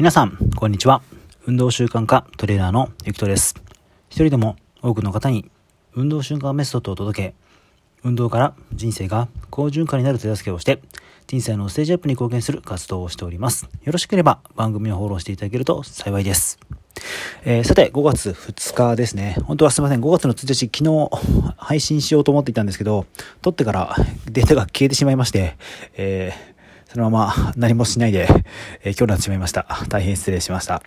皆さん、こんにちは。運動習慣化トレーナーのゆきとです。一人でも多くの方に運動習慣メソッドを届け、運動から人生が好循環になる手助けをして、人生のステージアップに貢献する活動をしております。よろしければ番組をフォローしていただけると幸いです。えー、さて、5月2日ですね。本当はすいません。5月の1日、昨日配信しようと思っていたんですけど、撮ってからデータが消えてしまいまして、えーそのまま 何もしないで、えー、今日になってしまいました。大変失礼しました。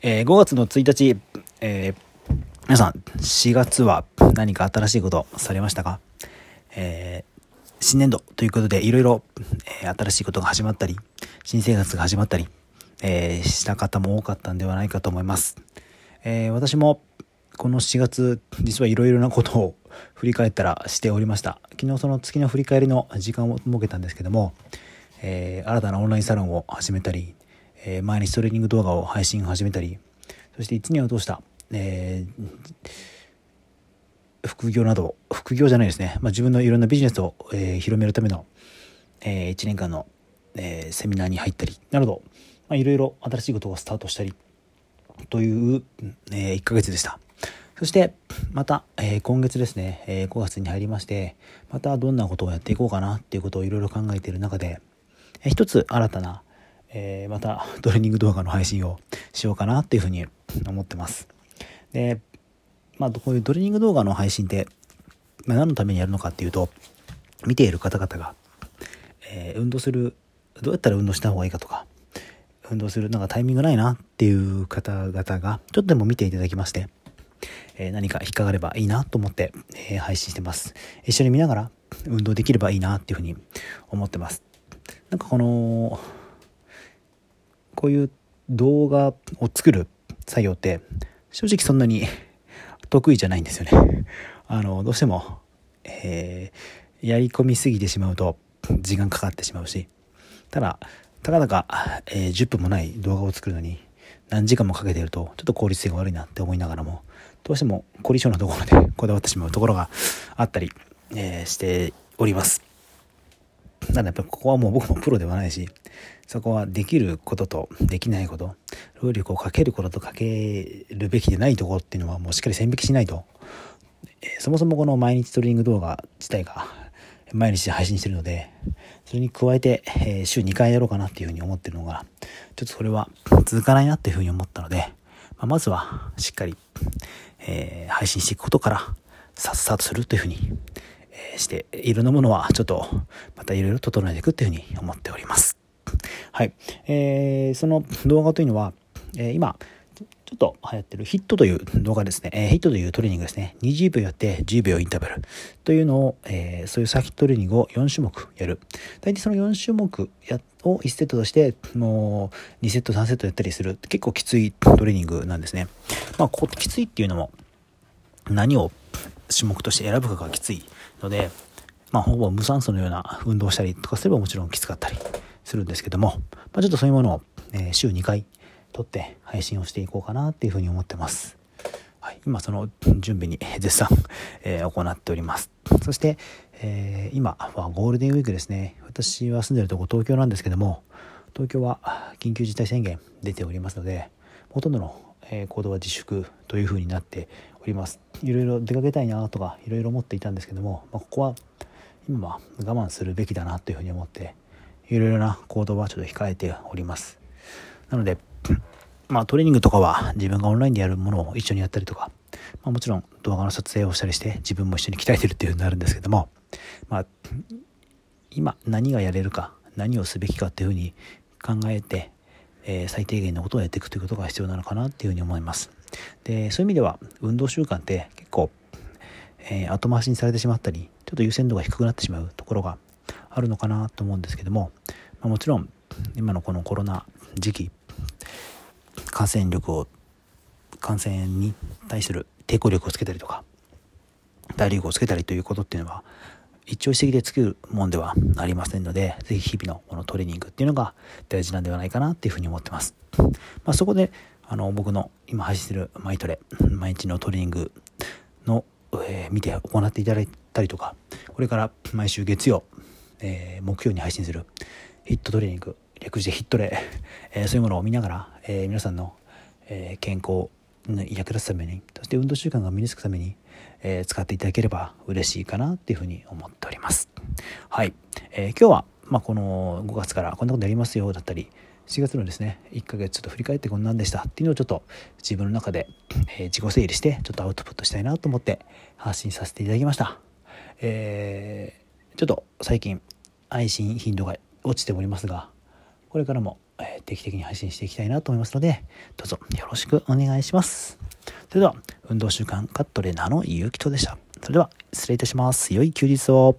えー、5月の1日、えー、皆さん、4月は何か新しいことされましたか？えー、新年度ということで、いろいろ、新しいことが始まったり、新生活が始まったり、えー、した方も多かったんではないかと思います。えー、私も、この4月、実はいろいろなことを 振り返ったらしておりました。昨日その月の振り返りの時間を設けたんですけども、えー、新たなオンラインサロンを始めたり、えー、毎日トレーニング動画を配信始めたり、そして1年を通した、えー、副業など、副業じゃないですね、まあ、自分のいろんなビジネスを、えー、広めるための、えー、1年間の、えー、セミナーに入ったり、など、まあ、いろいろ新しいことをスタートしたり、という、えー、1ヶ月でした。そして、また、えー、今月ですね、えー、5月に入りまして、またどんなことをやっていこうかなっていうことをいろいろ考えている中で、一つ新たな、えー、またトレーニング動画の配信をしようかなっていうふうに思ってます。で、まあ、こういうトレーニング動画の配信って、まあ、何のためにやるのかっていうと、見ている方々が、えー、運動する、どうやったら運動した方がいいかとか、運動するなんかタイミングないなっていう方々が、ちょっとでも見ていただきまして、えー、何か引っかかればいいなと思って、えー、配信してます。一緒に見ながら運動できればいいなっていうふうに思ってます。なんかこのこういう動画を作る作業って正直そんなに得意じゃないんですよね。あのどうしても、えー、やり込みすぎてしまうと時間かかってしまうしただたかだか、えー、10分もない動画を作るのに何時間もかけてるとちょっと効率性が悪いなって思いながらもどうしても凝り性なところで こだわってしまうところがあったり、えー、しております。ただやっぱここはもう僕もプロではないし、そこはできることとできないこと、労力をかけることとかけるべきでないところっていうのはもうしっかり線引きしないと、えそもそもこの毎日トレーニング動画自体が毎日配信してるので、それに加えて、え週2回やろうかなっていうふうに思ってるのが、ちょっとそれは続かないなっていうふうに思ったので、ま、まずはしっかり、え、配信していくことからさっさとするというふうにしていろんなものはちょっとまたいろいろ整えていくっていうふうに思っております。はい。えー、その動画というのは、えー、今、ちょっと流行ってるヒットという動画ですね。えー、ヒットというトレーニングですね。20秒やって10秒インターバルというのを、えー、そういうサーキットトレーニングを4種目やる。大体その4種目やを1セットとして、もう2セット3セットやったりする結構きついトレーニングなんですね。まあ、こきついっていうのも何を種目として選ぶかがきついので、まあ、ほぼ無酸素のような運動をしたりとかすればもちろんきつかったりするんですけども、まあ、ちょっとそういうものを、えー、週2回撮って配信をしていこうかなっていうふうに思ってます。はい、今その準備に絶賛、えー、行っております。そして、えー、今はゴールデンウィークですね。私は住んでるとこ東京なんですけども、東京は緊急事態宣言出ておりますので、ほとんどのえ行動は自粛というふうになってります。いろいろ出かけたいなとかいろいろ思っていたんですけども、まあ、ここは今は我慢するべきだなというふうに思っていろいろな行動はちょっと控えております。なので まあトレーニングとかは自分がオンラインでやるものを一緒にやったりとか、まあ、もちろん動画の撮影をしたりして自分も一緒に鍛えてるっていうふうになるんですけどもまあ今何がやれるか何をすべきかっていうふうに考えてえー、最低限のことをやっていくということが必要なのかなっていうふうに思います。で、そういう意味では運動習慣って結構、えー、後回しにされてしまったり、ちょっと優先度が低くなってしまうところがあるのかなと思うんですけども、まあ、もちろん今のこのコロナ時期、感染力を、感染に対する抵抗力をつけたりとか、体力をつけたりということっていうのは一朝一夕で作るもんではありませんので、ぜひ日々のこのトレーニングっていうのが大事なんではないかなっていうふうに思ってます。まあ、そこで、あの、僕の今配信してるマイトレ、毎日のトレーニングの、えー、見て行っていただいたりとか、これから毎週月曜、えー、木曜に配信するヒットトレーニング、略してヒット例、えー、そういうものを見ながら、え、皆さんの、え、健康に役立つためにそして運動習慣が身につくために、え使っていただければ嬉しいかなっていうふうに思っております。はい、え今日は、まあ、この5月からこんなことやりますよだったり4月のですね1ヶ月ちょっと振り返ってこんなんでしたっていうのをちょっと自分の中で、え自己整理してちょっとアウトプットしたいなと思って発信させていただきました。えー、ちょっと最近配信頻度が落ちておりますがこれからも定期的に配信していきたいなと思いますのでどうぞよろしくお願いします。それでは運動習慣カットレーナーのゆうきとでした。それでは失礼いたします。良い休日を。